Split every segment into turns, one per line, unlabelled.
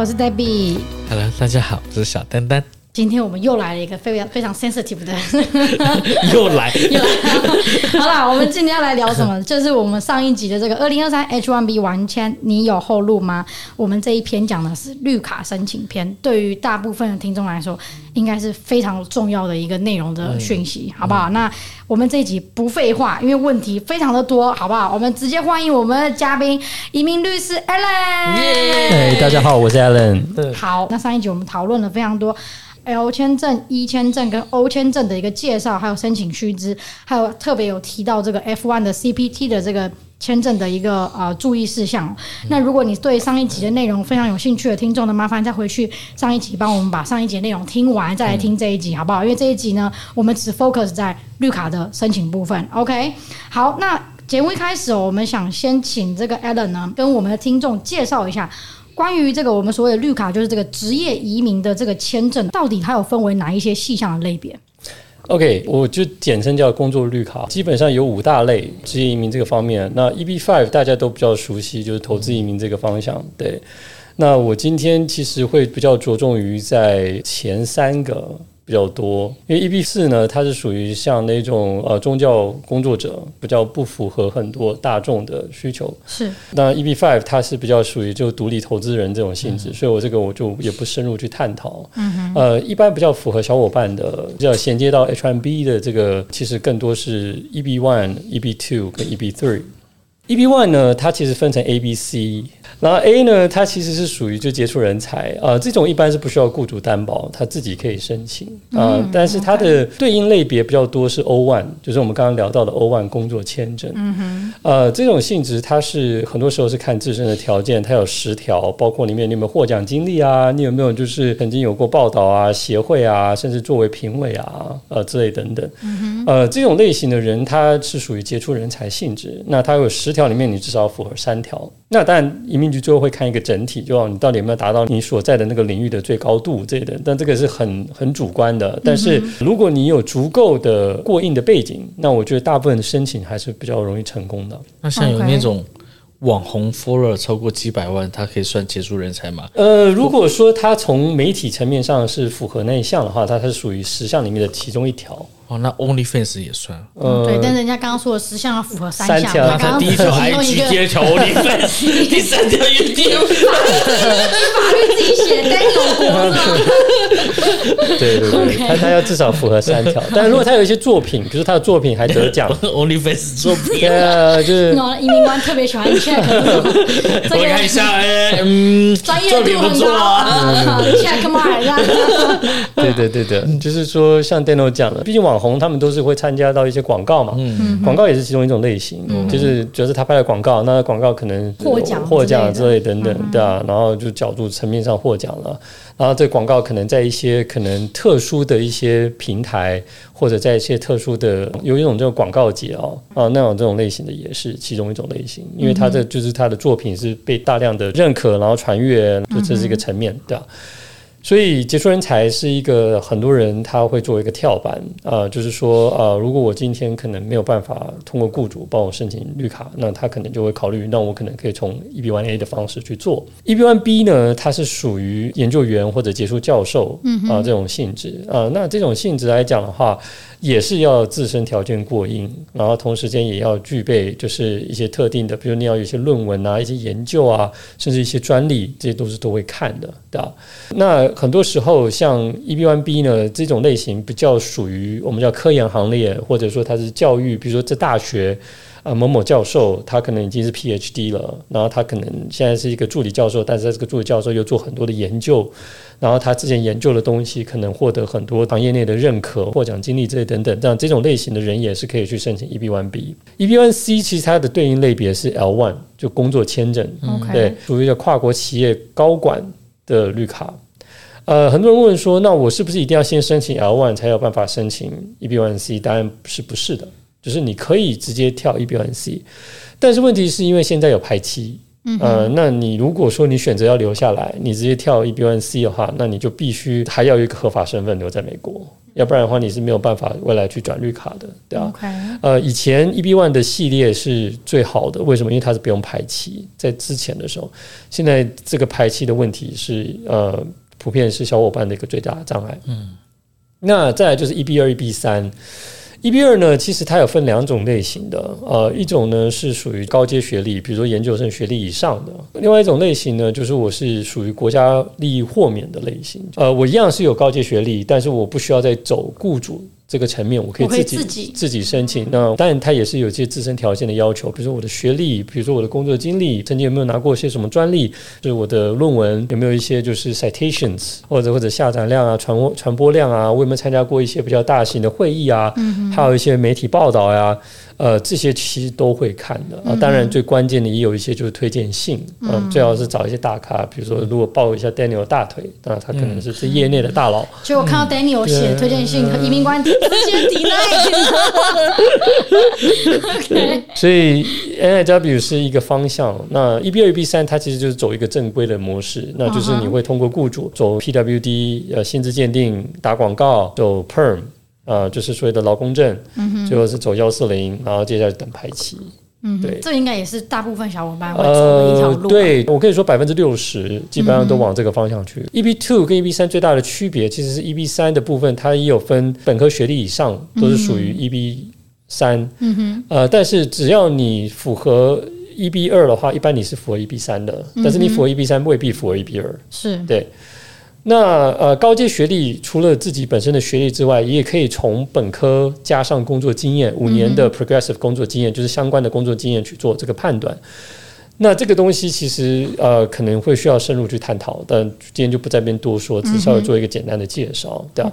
我是 Debbie。
Hello，大家好，我是小丹丹。
今天我们又来了一个非常非常 sensitive 的，
又来
又来。好啦，我们今天要来聊什么？就是我们上一集的这个二零二三 H1B 完签，你有后路吗？我们这一篇讲的是绿卡申请篇，对于大部分的听众来说，应该是非常重要的一个内容的讯息，好不好？那我们这一集不废话，因为问题非常的多，好不好？我们直接欢迎我们的嘉宾，移民律师 Alan。
耶！大家好，我是 Alan。
好，那上一集我们讨论了非常多。L 签证、E 签证跟 O 签证的一个介绍，还有申请须知，还有特别有提到这个 F1 的 CPT 的这个签证的一个呃注意事项。那如果你对上一集的内容非常有兴趣的听众呢，麻烦再回去上一集帮我们把上一集内容听完，再来听这一集好不好？因为这一集呢，我们只 focus 在绿卡的申请部分。OK，好，那节目一开始，我们想先请这个 Alan 呢，跟我们的听众介绍一下。关于这个我们所谓的绿卡，就是这个职业移民的这个签证，到底它有分为哪一些细项的类别
？OK，我就简称叫工作绿卡，基本上有五大类职业移民这个方面。那 EB Five 大家都比较熟悉，就是投资移民这个方向。对，那我今天其实会比较着重于在前三个。比较多，因为 EB 四呢，它是属于像那种呃宗教工作者，比较不符合很多大众的需求。
是。
那 EB five 它是比较属于就独立投资人这种性质，嗯、所以我这个我就也不深入去探讨。嗯哼。呃，一般比较符合小伙伴的，比较衔接到 H1B 的这个，其实更多是 EB one、EB two 跟 EB three。EB one 呢，它其实分成 A、B、C。然后 A 呢，它其实是属于就杰出人才啊、呃，这种一般是不需要雇主担保，他自己可以申请啊、呃嗯。但是它的对应类别比较多是 O one，就是我们刚刚聊到的 O one 工作签证。嗯哼。呃，这种性质它是很多时候是看自身的条件，它有十条，包括里面你有没有获奖经历啊，你有没有就是曾经有过报道啊、协会啊，甚至作为评委啊，呃之类等等。嗯哼。呃，这种类型的人，他是属于杰出人才性质。那他有十条里面，你至少要符合三条。那当然，移民局最后会看一个整体，就你到底有没有达到你所在的那个领域的最高度这一点。但这个是很很主观的。但是如果你有足够的过硬的背景，那我觉得大部分的申请还是比较容易成功的。
那像有那种网红 follower 超过几百万，他可以算杰出人才吗？
呃，如果说他从媒体层面上是符合那一项的话，他是属于十项里面的其中一条。
哦，那 OnlyFans 也算，
嗯，对，但人家刚刚说的十项要符合三
条，第一条 IG，第二条 OnlyFans，第三条 YouTube，
法律自己写，但有
国对对对他他要至少符合三条，但如果他有一些作品，比如他的作品还得奖，
OnlyFans 作品，
对啊，就是
移民官特别喜欢 check，
我看一下，哎，嗯，专业度很高啊
，check mark，
对对对对，就是说像 Daniel 讲的，毕竟网。红他们都是会参加到一些广告嘛，嗯，广告也是其中一种类型，嗯、就是觉得他拍的广告，那广告可能
获奖、
获奖之类等等，嗯、对啊，然后就角度层面上获奖了，然后这广告可能在一些可能特殊的一些平台，或者在一些特殊的有一种这种广告节哦，啊，那种这种类型的也是其中一种类型，因为他的就是他的作品是被大量的认可，然后传阅，就这是一个层面，对啊。所以杰出人才是一个很多人他会作为一个跳板啊、呃，就是说啊、呃，如果我今天可能没有办法通过雇主帮我申请绿卡，那他可能就会考虑，那我可能可以从 EB One A 的方式去做。EB One B 呢，它是属于研究员或者杰出教授啊、呃、这种性质啊、呃，那这种性质来讲的话。也是要自身条件过硬，然后同时间也要具备就是一些特定的，比如你要有一些论文啊、一些研究啊，甚至一些专利，这些都是都会看的，对吧？那很多时候像 e b one b 呢，这种类型比较属于我们叫科研行列，或者说它是教育，比如说在大学。啊，某某教授他可能已经是 PhD 了，然后他可能现在是一个助理教授，但是他这个助理教授又做很多的研究，然后他之前研究的东西可能获得很多行业内的认可、获奖经历这些等等，这样这种类型的人也是可以去申请 EB1B。EB1C 其实它的对应类别是 L1，就工作签证，okay. 对，属于一个跨国企业高管的绿卡。呃，很多人问说，那我是不是一定要先申请 L1 才有办法申请 EB1C？答案是不是的。就是你可以直接跳 EB1C，但是问题是因为现在有排期，嗯、呃，那你如果说你选择要留下来，你直接跳 EB one C 的话，那你就必须还要有一个合法身份留在美国，要不然的话你是没有办法未来去转绿卡的，对吧.呃，以前 EB one 的系列是最好的，为什么？因为它是不用排期，在之前的时候，现在这个排期的问题是呃，普遍是小伙伴的一个最大的障碍。嗯，那再来就是 EB 二、EB 三。EB 二呢，其实它有分两种类型的，呃，一种呢是属于高阶学历，比如说研究生学历以上的；另外一种类型呢，就是我是属于国家利益豁免的类型，呃，我一样是有高阶学历，但是我不需要再走雇主。这个层面，我可以自己自己，申请。那当然，它也是有一些自身条件的要求，比如说我的学历，比如说我的工作经历，曾经有没有拿过一些什么专利，就是我的论文有没有一些就是 citations，或者或者下载量啊、传播传播量啊，我有没有参加过一些比较大型的会议啊，嗯、还有一些媒体报道呀、啊。呃，这些其实都会看的啊。当然，最关键的也有一些就是推荐信，嗯、啊，最好是找一些大咖，比如说如果抱一下 Daniel 大腿，那他可能是这业内的大佬。
就、嗯、我看到 Daniel 写推荐信和移民官直接抵赖。OK，
所以 NIW 是一个方向。那 EB 二、EB 三，它其实就是走一个正规的模式，那就是你会通过雇主走 PWD 呃薪资鉴定、打广告、走 Perm。呃，就是所谓的劳工证，嗯、最后是走幺四零，然后接下来等排期。嗯，对，
这应该也是大部分小伙伴会走的一条路。
呃。对，我可以说百分之六十基本上都往这个方向去。嗯、EB two 跟 EB 三最大的区别，其实是 EB 三的部分，它也有分本科学历以上都是属于 EB 三。嗯哼，呃，但是只要你符合 EB 二的话，一般你是符合 EB 三的，但是你符合 EB 三未必符合 EB 二。是对。那呃，高阶学历除了自己本身的学历之外，也可以从本科加上工作经验，五年的 progressive 工作经验，就是相关的工作经验去做这个判断。那这个东西其实呃可能会需要深入去探讨，但今天就不在这边多说，只稍微做一个简单的介绍。对吧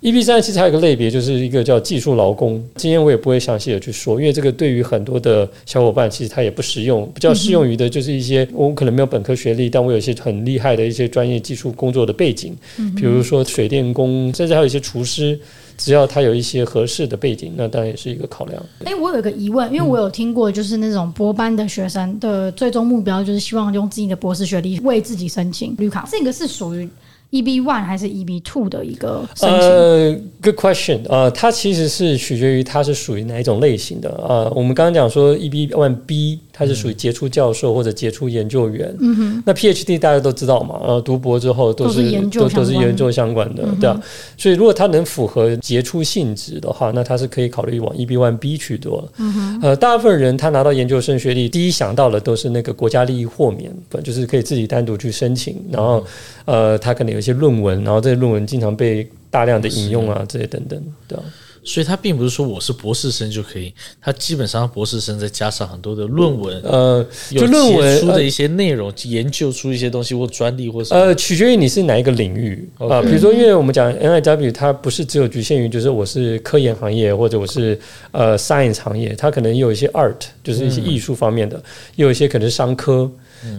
？EB 三其实还有一个类别，就是一个叫技术劳工。今天我也不会详细的去说，因为这个对于很多的小伙伴其实它也不实用，比较适用于的就是一些我可能没有本科学历，但我有一些很厉害的一些专业技术工作的背景，比如说水电工，甚至还有一些厨师。只要他有一些合适的背景，那当然也是一个考量。
哎、欸，我有一个疑问，因为我有听过，就是那种博班的学生的最终目标就是希望用自己的博士学历为自己申请绿卡，这个是属于 EB one 还是 EB two 的一个申请？
呃，Good question。呃，它其实是取决于它是属于哪一种类型的。呃，我们刚刚讲说 EB one B。他是属于杰出教授或者杰出研究员，嗯哼，那 PhD 大家都知道嘛，呃，读博之后都是，研究都都是研究相关的，嗯、对啊，所以如果他能符合杰出性质的话，那他是可以考虑往 EB one B 去做。嗯哼，呃，大部分人他拿到研究生学历，第一想到的都是那个国家利益豁免，就是可以自己单独去申请，然后呃，他可能有一些论文，然后这些论文经常被大量的引用啊，这些等等，对啊。
所以，他并不是说我是博士生就可以，他基本上博士生再加上很多的论文，呃，就论文出的一些内容，研究出一些东西或专利或什么，
呃，取决于你是哪一个领域啊。比如说，因为我们讲 NIW，它不是只有局限于就是我是科研行业或者我是呃 science 行业，它可能有一些 art，就是一些艺术方面的，也有一些可能是商科。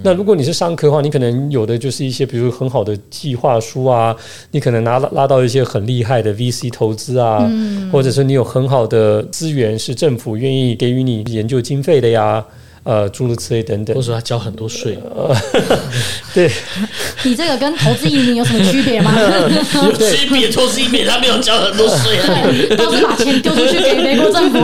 那如果你是商科的话，你可能有的就是一些，比如很好的计划书啊，你可能拿拉到一些很厉害的 VC 投资啊，嗯、或者是你有很好的资源，是政府愿意给予你研究经费的呀。呃，诸如此类等等，
或者说他交很多税，
呃，对，
你这个跟投资移民有什么区别吗？
有区别，投资移民他没有交很多税啊，
都是把钱丢出去给美国政府。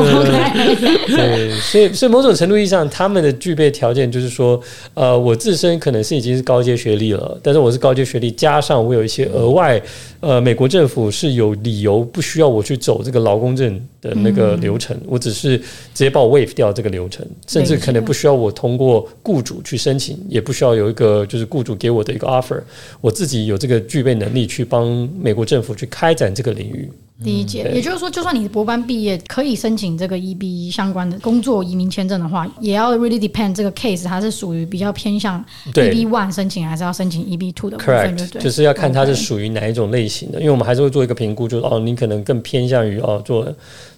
对，所以所以某种程度意义上，他们的具备条件就是说，呃，我自身可能是已经是高阶学历了，但是我是高阶学历，加上我有一些额外，呃，美国政府是有理由不需要我去走这个劳工证的那个流程，我只是直接把我 waive 掉这个流程，甚至可能不。需要我通过雇主去申请，也不需要有一个就是雇主给我的一个 offer，我自己有这个具备能力去帮美国政府去开展这个领域。
理解，也就是说，就算你博班毕业，可以申请这个 EB 相关的工作移民签证的话，也要 really depend 这个 case，它是属于比较偏向 EB one 申请，还是要申请 EB two 的部分就对，
就是要看它是属于哪一种类型的，因为我们还是会做一个评估，就是哦，你可能更偏向于哦做。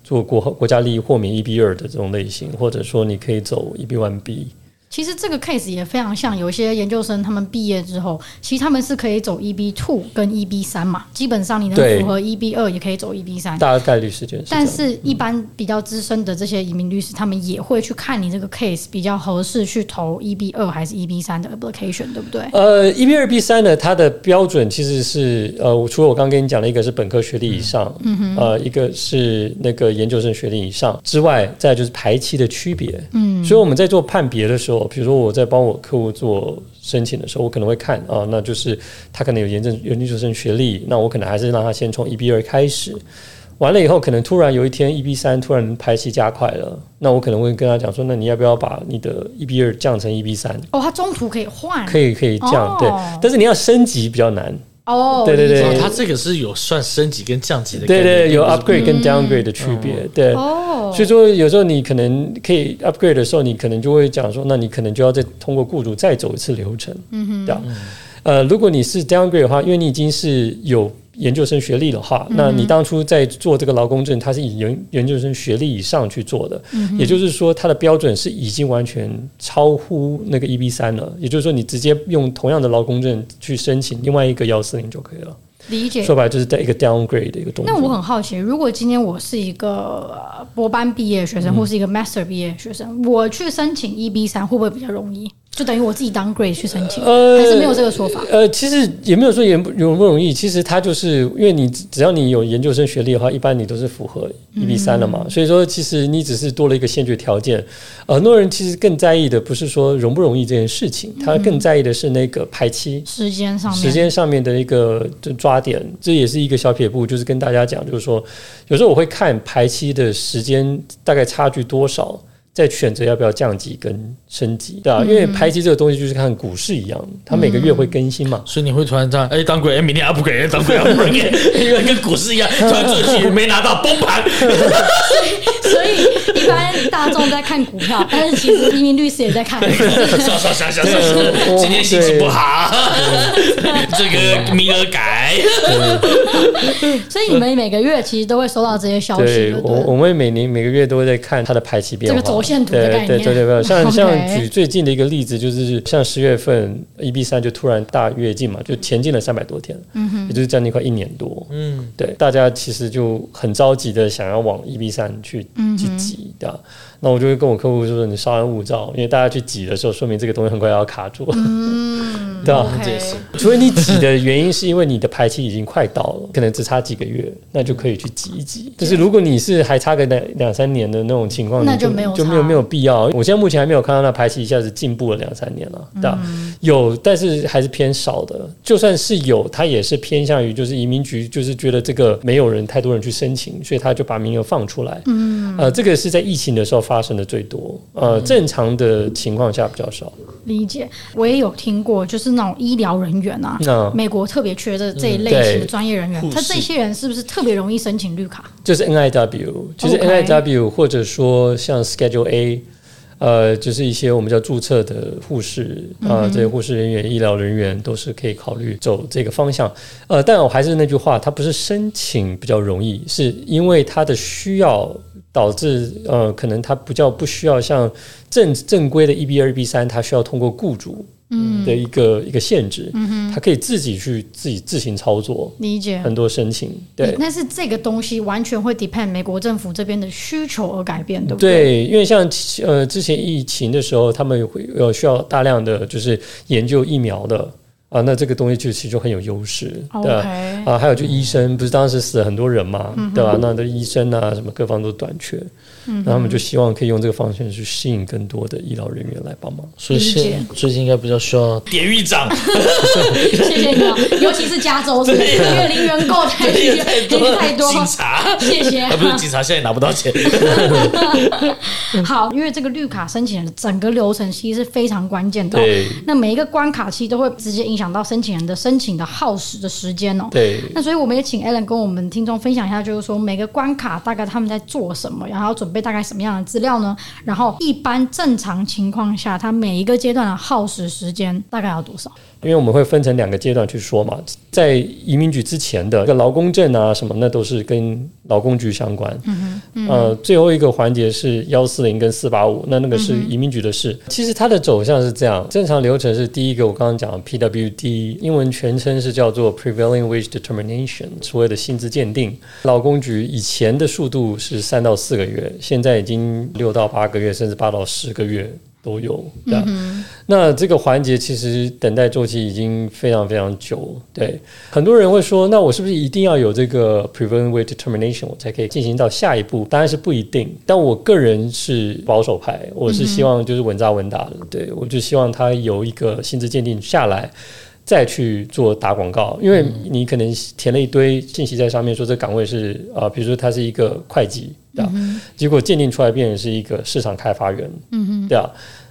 做国国家利益豁免 EB 二的这种类型，或者说你可以走 EB one B，
其实这个 case 也非常像有些研究生，他们毕业之后，其实他们是可以走 EB two 跟 EB 三嘛。基本上你能符合 EB 二，也可以走 EB 三。
大概率事件。
但是，一般比较资深的这些移民律师，他们也会去看你这个 case 比较合适去投 EB 二还是 EB 三的 application，对不对？
呃，EB 二 B 三呢，它的标准其实是呃，除了我刚刚跟你讲的一个是本科学历以上，嗯哼，呃，一个是那个研究生学历以上之外，再就是排期的区别。嗯，所以我们在做判别的时候，比如说我在帮我客户做申请的时候，我可能会看啊，那就是他可能有研证研究生学历，那我可能还是让他先从 EB 二开始，完了以后，可能突然有一天 EB 三突然排期加快了，那我可能会跟他讲说，那你要不要把你的 EB 二降成 EB 三？
哦，他中途可以换，
可以可以降，哦、对，但是你要升级比较难。
哦，
对对对，
它这个是有算升级跟降级的，
对对，有 upgrade 跟 downgrade 的区别，对。哦，所以说有时候你可能可以 upgrade 的时候，你可能就会讲说，那你可能就要再通过雇主再走一次流程，嗯哼，对。呃，如果你是 downgrade 的话，因为你已经是有。研究生学历的话，那你当初在做这个劳工证，它是以研研究生学历以上去做的，嗯、也就是说，它的标准是已经完全超乎那个 EB 三了。也就是说，你直接用同样的劳工证去申请另外一个幺四零就可以了。
理解。
说白了就是在一个 downgrade 的一个动作。
那我很好奇，如果今天我是一个博班毕业学生，或是一个 master 毕业学生，嗯、我去申请 EB 三会不会比较容易？就等于我自己 downgrade 去申请，呃、还是没有这个说法？
呃，其实也没有说容容不容易。其实它就是因为你只要你有研究生学历的话，一般你都是符合一比三了嘛。嗯、所以说，其实你只是多了一个先决条件。很多人其实更在意的不是说容不容易这件事情，他更在意的是那个排期
时间上面
时间上面的一个抓点。这也是一个小撇步，就是跟大家讲，就是说有时候我会看排期的时间大概差距多少。在选择要不要降级跟升级，对吧？因为排期这个东西就是看股市一样，它每个月会更新嘛，
所以你会突然这样，哎，当鬼，哎，明天 upgrade，当鬼 upgrade，因为跟股市一样，突然这期没拿到崩盘。
所以一般大众在看股票，但是其实移民律师也在看。
今天心情不好，这个名额改。
所以你们每个月其实都会收到这些消息。
我我们每年每个月都会在看它的排期变化。
对对
对对，像 像举最近的一个例子，就是像十月份 EB 三就突然大跃进嘛，就前进了三百多天，嗯哼，也就是将近快一年多，嗯，对，大家其实就很着急的想要往 EB 三去去挤的。那我就会跟我客户说：“你稍安勿躁，因为大家去挤的时候，说明这个东西很快要卡住。嗯” 对啊，除非你挤的原因是因为你的排期已经快到了，可能只差几个月，那就可以去挤一挤。但是如果你是还差个两两三年的那种情况，
那就没有
就没有没有必要。我现在目前还没有看到那排期一下子进步了两三年了，对吧？嗯、有，但是还是偏少的。就算是有，它也是偏向于就是移民局就是觉得这个没有人太多人去申请，所以他就把名额放出来。嗯，呃，这个是在疫情的时候。发生的最多，呃，正常的情况下比较少。
理解，我也有听过，就是那种医疗人员啊，那美国特别缺的这一类型的专业人员，他这些人是不是特别容易申请绿卡？
就是 NIW，就是 NIW，或者说像 Schedule A，呃，就是一些我们叫注册的护士啊，呃，这些护士人员、医疗人员都是可以考虑走这个方向。呃，但我还是那句话，他不是申请比较容易，是因为他的需要。导致呃，可能它不叫不需要像正正规的 EB 二 EB 三，它需要通过雇主嗯的一个、嗯、一个限制，嗯哼，他可以自己去自己自行操作，
理解
很多申请，对。
但是这个东西完全会 depend 美国政府这边的需求而改变，对不
对？对，因为像呃之前疫情的时候，他们会有需要大量的就是研究疫苗的。啊，那这个东西就其实就很有优势，对吧？啊，还有就医生，不是当时死了很多人嘛，对吧？那的医生啊，什么各方都短缺，那他们就希望可以用这个方向去吸引更多的医疗人员来帮忙。
所以现最近应该比较需要典狱长，
谢谢你哦，尤其是加州，是不是？因为零元购太多，太多。
警察，
谢谢。
不是警察，现在拿不到钱。
好，因为这个绿卡申请的整个流程其实是非常关键的，对。那每一个关卡其实都会直接影。影响到申请人的申请的耗时的时间哦。
对。
那所以我们也请 Alan 跟我们听众分享一下，就是说每个关卡大概他们在做什么，然后要准备大概什么样的资料呢？然后一般正常情况下，它每一个阶段的耗时时间大概要多少？
因为我们会分成两个阶段去说嘛。在移民局之前的一个劳工证啊什么，那都是跟劳工局相关。嗯嗯、呃，最后一个环节是幺四零跟四八五，那那个是移民局的事。嗯、其实它的走向是这样，正常流程是第一个，我刚刚讲 PWD，英文全称是叫做 Prevailing Wage Determination，所谓的薪资鉴定。劳工局以前的速度是三到四个月，现在已经六到八个月，甚至八到十个月。都有，那这个环节其实等待周期已经非常非常久。对，很多人会说，那我是不是一定要有这个 prevailing wage determination，我才可以进行到下一步？当然是不一定。但我个人是保守派，我是希望就是稳扎稳打的。嗯、对，我就希望他有一个薪资鉴定下来，再去做打广告。因为你可能填了一堆信息在上面，说这岗位是啊、呃，比如说他是一个会计。对啊，嗯、结果鉴定出来变成是一个市场开发员，嗯哼，对啊，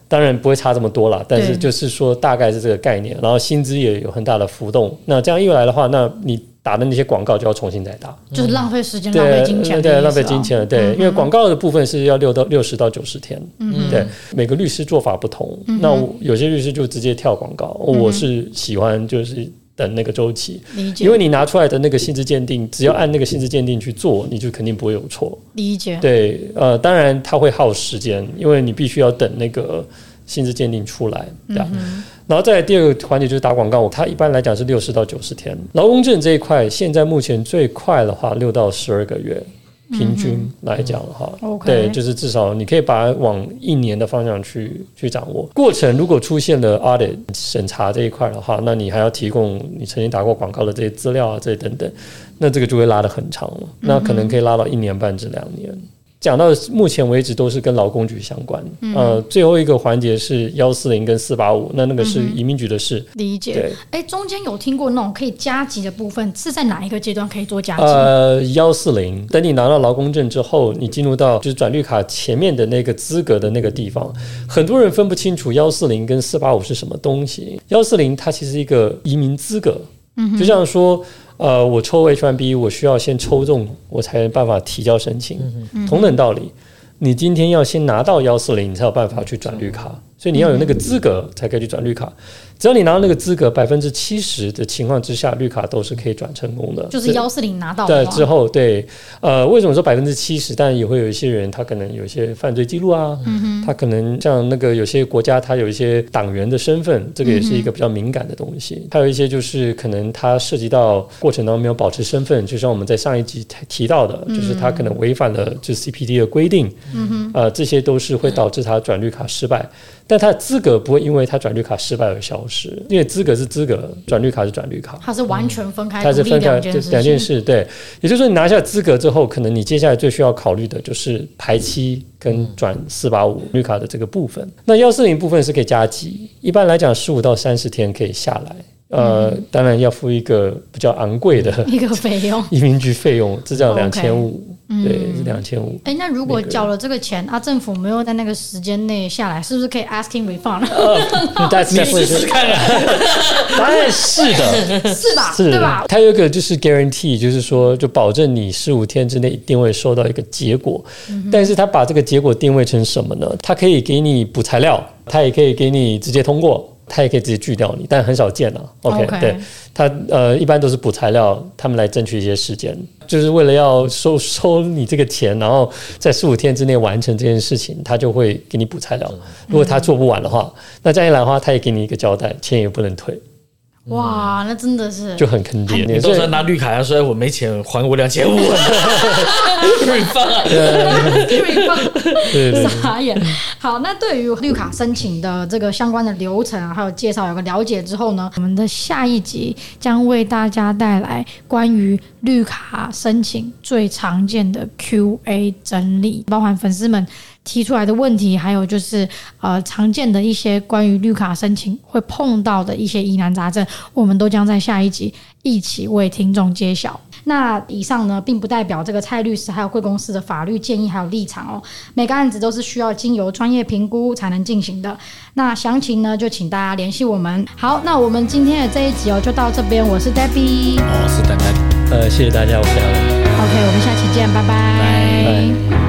当然不会差这么多啦，但是就是说大概是这个概念，然后薪资也有很大的浮动。那这样一来的话，那你打的那些广告就要重新再打，
就是浪费时间、浪费金钱，
对，浪费金钱了。对，因为广告的部分是要六到六十到九十天，嗯，对，每个律师做法不同，嗯、那有些律师就直接跳广告，我是喜欢就是。等那个周期，因为你拿出来的那个薪资鉴定，只要按那个薪资鉴定去做，你就肯定不会有错。
理解。
对，呃，当然它会耗时间，因为你必须要等那个薪资鉴定出来，对吧？然后再来第二个环节就是打广告，它一般来讲是六十到九十天。劳工证这一块，现在目前最快的话，六到十二个月。平均来讲的话，嗯、对，就是至少你可以把它往一年的方向去去掌握。过程如果出现了 audit 审查这一块的话，那你还要提供你曾经打过广告的这些资料啊，这些等等，那这个就会拉得很长了，那可能可以拉到一年半至两年。讲到目前为止都是跟劳工局相关，嗯、呃，最后一个环节是幺四零跟四八五，那那个是移民局的事。
理解。对，哎，中间有听过那种可以加急的部分，是在哪一个阶段可以做加急？
呃，幺四零，等你拿到劳工证之后，你进入到就是转绿卡前面的那个资格的那个地方，很多人分不清楚幺四零跟四八五是什么东西。幺四零它其实一个移民资格，嗯，就像说。呃，我抽 H1B，我需要先抽中，我才有办法提交申请。嗯、同等道理，你今天要先拿到幺四零，你才有办法去转绿卡，所以你要有那个资格才可以去转绿卡。只要你拿到那个资格，百分之七十的情况之下，绿卡都是可以转成功的。
就是幺四零拿到
对之后，对，呃，为什么说百分之七十？但也会有一些人，他可能有一些犯罪记录啊，他可能像那个有些国家，他有一些党员的身份，这个也是一个比较敏感的东西。嗯、还有一些就是可能他涉及到过程当中没有保持身份，就像我们在上一集提到的，就是他可能违反了就是 CPD 的规定，呃，这些都是会导致他转绿卡失败。但他的资格不会因为他转绿卡失败而消失，因为资格是资格，转绿卡是转绿卡，
它是完全分开，
它是分开两两件事。对，也就是说，你拿下资格之后，可能你接下来最需要考虑的就是排期跟转四八五绿卡的这个部分。那幺四零部分是可以加急，一般来讲十五到三十天可以下来。呃，当然要付一个比较昂贵的
一个费用，
移民局费用，这叫两千五，对，是两千五。
哎，那如果缴了这个钱，啊，政府没有在那个时间内下来，是不是可以 asking refund？
大家试试看看，当然是的，
是吧？是，吧？
它有一个就是 guarantee，就是说就保证你十五天之内一定会收到一个结果。但是他把这个结果定位成什么呢？他可以给你补材料，他也可以给你直接通过。他也可以直接拒掉你，但很少见了。OK，, okay. 对他呃，一般都是补材料，他们来争取一些时间，就是为了要收 收你这个钱，然后在十五天之内完成这件事情，他就会给你补材料。如果他做不完的话，嗯、那这样一来的话，他也给你一个交代，钱也不能退。
哇，那真的是
就很坑爹！
你都是拿绿卡，要说我没钱，还我两千五。瑞芳，
瑞芳，傻眼。好，那对于绿卡申请的这个相关的流程啊，还有介绍，有个了解之后呢，我们的下一集将为大家带来关于绿卡申请最常见的 Q&A 整理，包含粉丝们。提出来的问题，还有就是呃常见的一些关于绿卡申请会碰到的一些疑难杂症，我们都将在下一集一起为听众揭晓。那以上呢，并不代表这个蔡律师还有贵公司的法律建议还有立场哦。每个案子都是需要经由专业评估才能进行的。那详情呢，就请大家联系我们。好，那我们今天的这一集哦，就到这边。我是 Debbie，
我是丹丹。
呃，谢谢大家，我是 Alan。
OK，我们下期见，拜拜。
拜拜。